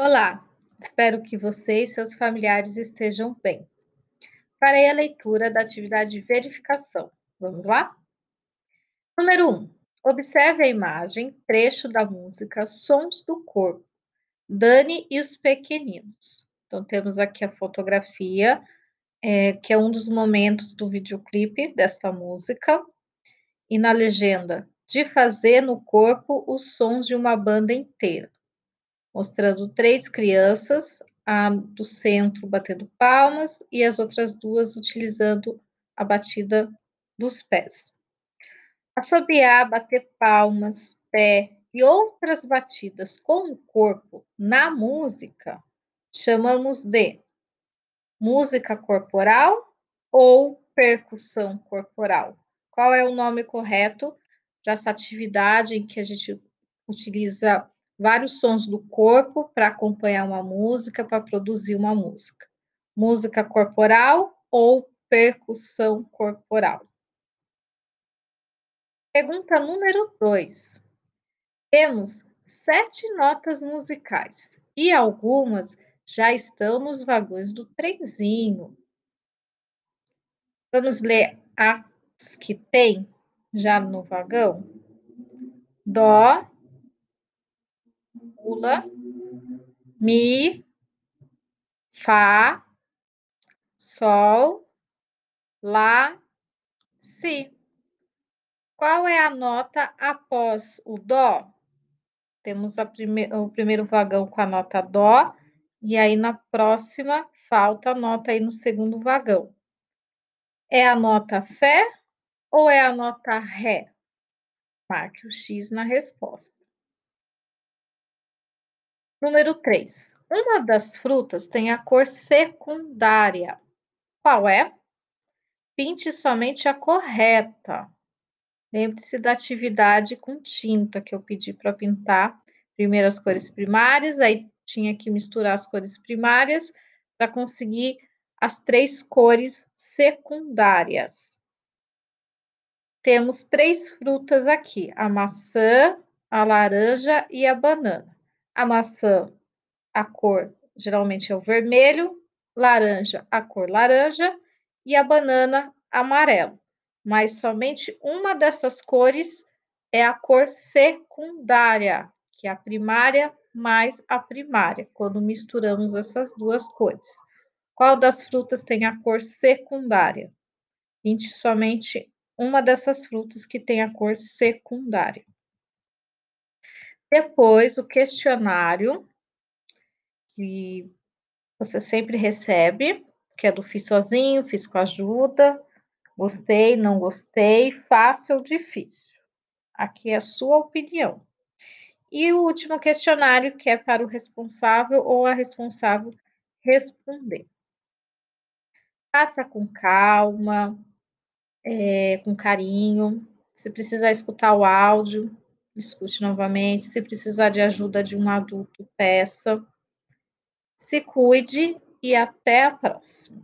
Olá, espero que você e seus familiares estejam bem. Farei a leitura da atividade de verificação. Vamos lá? Número 1. Observe a imagem, trecho da música Sons do Corpo, Dani e os Pequeninos. Então, temos aqui a fotografia, é, que é um dos momentos do videoclipe desta música, e na legenda, de fazer no corpo os sons de uma banda inteira mostrando três crianças, a do centro batendo palmas e as outras duas utilizando a batida dos pés. Assobiar, bater palmas, pé e outras batidas com o corpo na música chamamos de música corporal ou percussão corporal. Qual é o nome correto para essa atividade em que a gente utiliza vários sons do corpo para acompanhar uma música, para produzir uma música. Música corporal ou percussão corporal. Pergunta número 2. Temos sete notas musicais e algumas já estão nos vagões do trenzinho. Vamos ler as que tem já no vagão? Dó, Lula, Mi, Fá, Sol, Lá, Si. Qual é a nota após o Dó? Temos prime o primeiro vagão com a nota Dó, e aí na próxima falta a nota aí no segundo vagão. É a nota Fé ou é a nota Ré? Marque o X na resposta. Número 3. Uma das frutas tem a cor secundária. Qual é? Pinte somente a correta. Lembre-se da atividade com tinta que eu pedi para pintar. Primeiro as cores primárias, aí tinha que misturar as cores primárias para conseguir as três cores secundárias. Temos três frutas aqui: a maçã, a laranja e a banana. A maçã, a cor geralmente é o vermelho, laranja, a cor laranja e a banana, amarelo. Mas somente uma dessas cores é a cor secundária, que é a primária mais a primária, quando misturamos essas duas cores. Qual das frutas tem a cor secundária? Pinte somente uma dessas frutas que tem a cor secundária. Depois, o questionário, que você sempre recebe, que é do fiz sozinho, fiz com ajuda, gostei, não gostei, fácil ou difícil. Aqui é a sua opinião. E o último questionário, que é para o responsável ou a responsável responder. Faça com calma, é, com carinho. Se precisar escutar o áudio, escute novamente. Se precisar de ajuda de um adulto, peça. Se cuide e até a próxima.